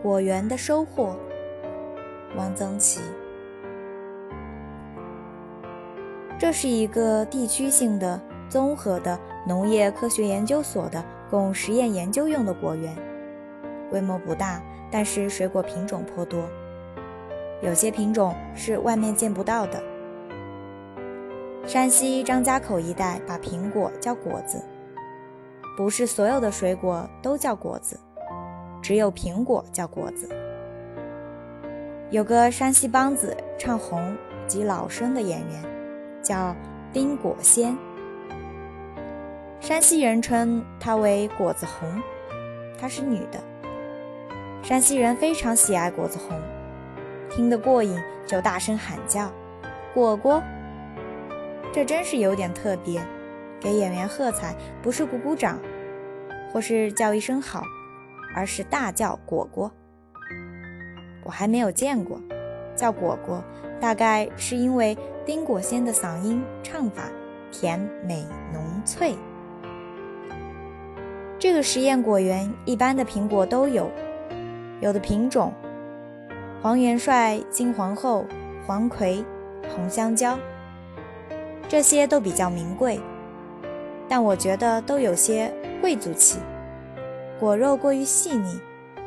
果园的收获，汪曾祺。这是一个地区性的综合的农业科学研究所的供实验研究用的果园，规模不大，但是水果品种颇多，有些品种是外面见不到的。山西张家口一带把苹果叫果子，不是所有的水果都叫果子，只有苹果叫果子。有个山西梆子唱红及老生的演员，叫丁果仙，山西人称她为果子红，她是女的。山西人非常喜爱果子红，听得过瘾就大声喊叫：“果果！”这真是有点特别，给演员喝彩不是鼓鼓掌，或是叫一声好，而是大叫果果。我还没有见过，叫果果，大概是因为丁果仙的嗓音唱法甜美浓脆。这个实验果园一般的苹果都有，有的品种黄元帅、金皇后、黄葵、红香蕉。这些都比较名贵，但我觉得都有些贵族气。果肉过于细腻，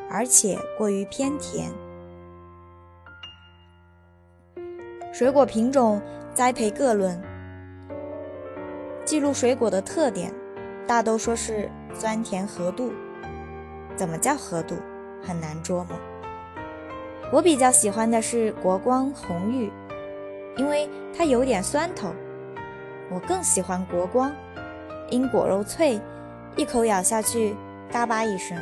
而且过于偏甜。水果品种栽培各论，记录水果的特点，大都说是酸甜合度。怎么叫合度，很难捉摸。我比较喜欢的是国光红玉，因为它有点酸头。我更喜欢国光，因果肉脆，一口咬下去，嘎巴一声，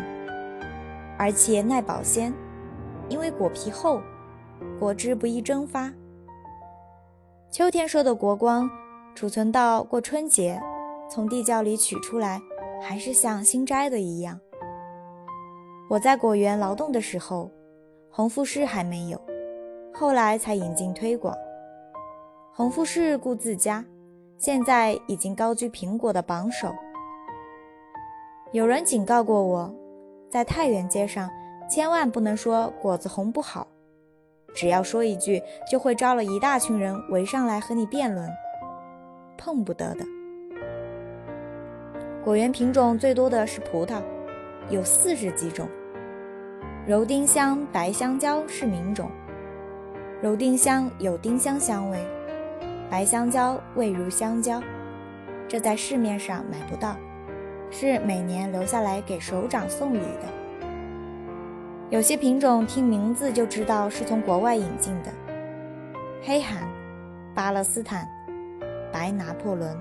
而且耐保鲜，因为果皮厚，果汁不易蒸发。秋天收的国光，储存到过春节，从地窖里取出来，还是像新摘的一样。我在果园劳动的时候，红富士还没有，后来才引进推广。红富士顾自家。现在已经高居苹果的榜首。有人警告过我，在太原街上千万不能说果子红不好，只要说一句，就会招了一大群人围上来和你辩论，碰不得的。果园品种最多的是葡萄，有四十几种。柔丁香、白香蕉是名种，柔丁香有丁香香味。白香蕉味如香蕉，这在市面上买不到，是每年留下来给首长送礼的。有些品种听名字就知道是从国外引进的，黑罕、巴勒斯坦、白拿破仑。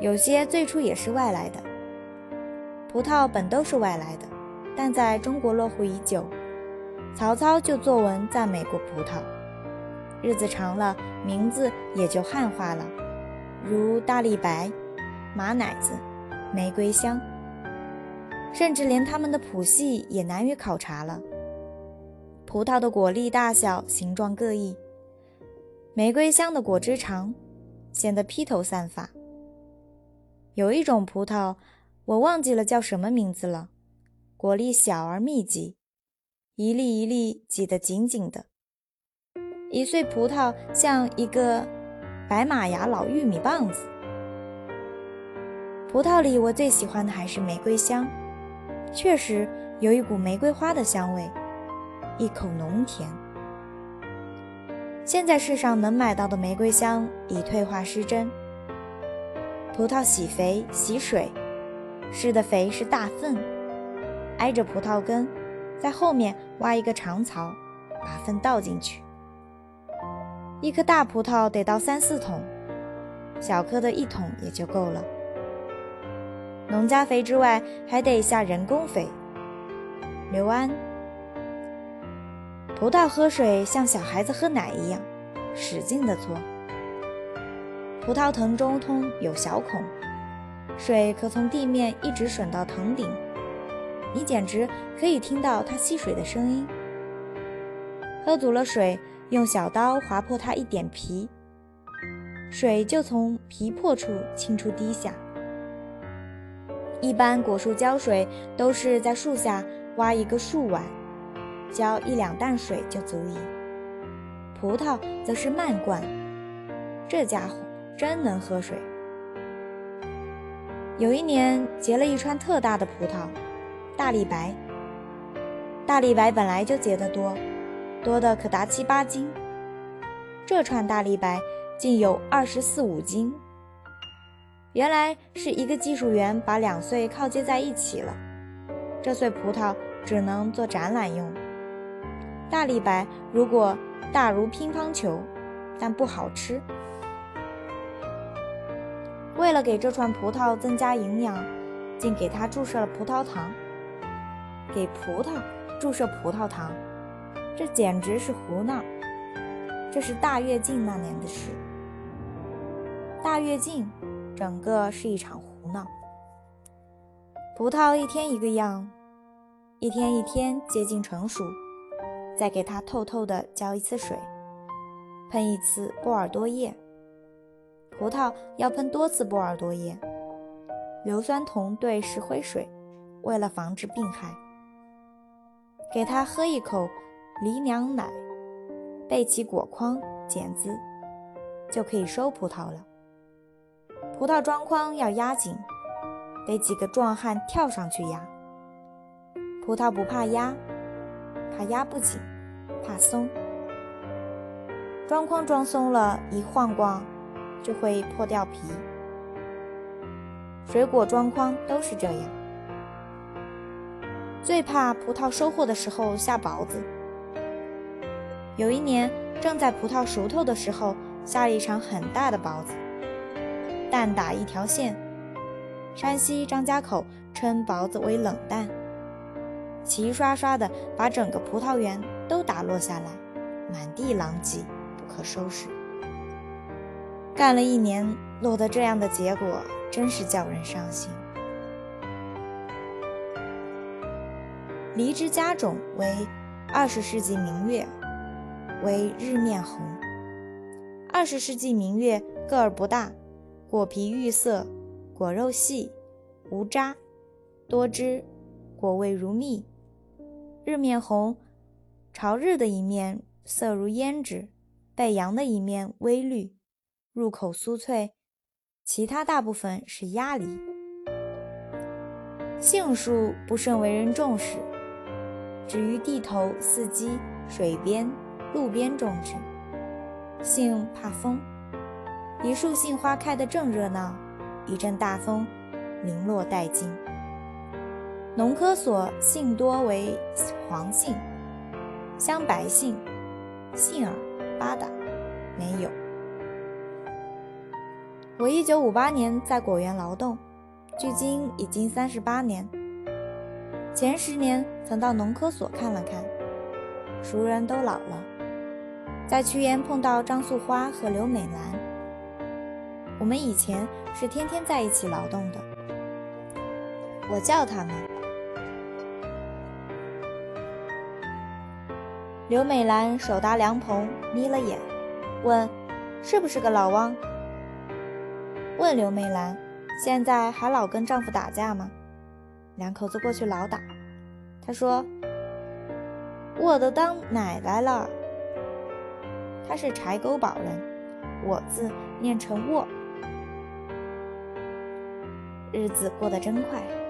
有些最初也是外来的。葡萄本都是外来的，但在中国落户已久，曹操就作文赞美过葡萄。日子长了，名字也就汉化了，如大力白、马奶子、玫瑰香，甚至连它们的谱系也难于考察了。葡萄的果粒大小、形状各异，玫瑰香的果汁长，显得披头散发。有一种葡萄，我忘记了叫什么名字了，果粒小而密集，一粒一粒挤得紧紧的。一穗葡萄像一个白马牙老玉米棒子。葡萄里我最喜欢的还是玫瑰香，确实有一股玫瑰花的香味，一口浓甜。现在市上能买到的玫瑰香已退化失真。葡萄洗肥洗水，施的肥是大粪，挨着葡萄根，在后面挖一个长槽，把粪倒进去。一颗大葡萄得倒三四桶，小颗的一桶也就够了。农家肥之外，还得下人工肥。刘安，葡萄喝水像小孩子喝奶一样，使劲的搓。葡萄藤中通有小孔，水可从地面一直吮到藤顶，你简直可以听到它吸水的声音。喝足了水。用小刀划破它一点皮，水就从皮破处沁出滴下。一般果树浇水都是在树下挖一个树碗，浇一两担水就足矣。葡萄则是慢灌，这家伙真能喝水。有一年结了一串特大的葡萄，大李白。大李白本来就结得多，多的可达七八斤。这串大李白竟有二十四五斤。原来是一个技术员把两穗靠接在一起了，这穗葡萄只能做展览用。大李白如果大如乒乓球，但不好吃。为了给这串葡萄增加营养，竟给它注射了葡萄糖。给葡萄注射葡萄糖，这简直是胡闹。这是大跃进那年的事。大跃进。整个是一场胡闹。葡萄一天一个样，一天一天接近成熟，再给它透透的浇一次水，喷一次波尔多液。葡萄要喷多次波尔多液。硫酸铜兑石灰水，为了防止病害。给它喝一口梨娘奶，备起果筐剪子，就可以收葡萄了。葡萄装筐要压紧，得几个壮汉跳上去压。葡萄不怕压，怕压不紧，怕松。装筐装松了，一晃晃就会破掉皮。水果装筐都是这样。最怕葡萄收获的时候下雹子。有一年，正在葡萄熟透的时候，下了一场很大的雹子。蛋打一条线，山西张家口称雹子为冷蛋，齐刷刷的把整个葡萄园都打落下来，满地狼藉，不可收拾。干了一年，落得这样的结果，真是叫人伤心。梨之家种为二十世纪明月，为日面红。二十世纪明月个儿不大。果皮玉色，果肉细，无渣，多汁，果味如蜜。日面红，朝日的一面色如胭脂，背阳的一面微绿，入口酥脆。其他大部分是鸭梨。杏树不甚为人重视，只于地头、四基、水边、路边种植。杏怕风。一树杏花开得正热闹，一阵大风，零落殆尽。农科所杏多为黄杏、香白杏、杏儿、八达，没有。我一九五八年在果园劳动，距今已经三十八年。前十年曾到农科所看了看，熟人都老了，在屈原碰到张素花和刘美兰。我们以前是天天在一起劳动的。我叫他们。刘美兰手搭凉棚，眯了眼，问：“是不是个老汪？”问刘美兰：“现在还老跟丈夫打架吗？”两口子过去老打。她说：“我都当奶奶了。”她是柴沟堡人，我字念成沃。日子过得真快。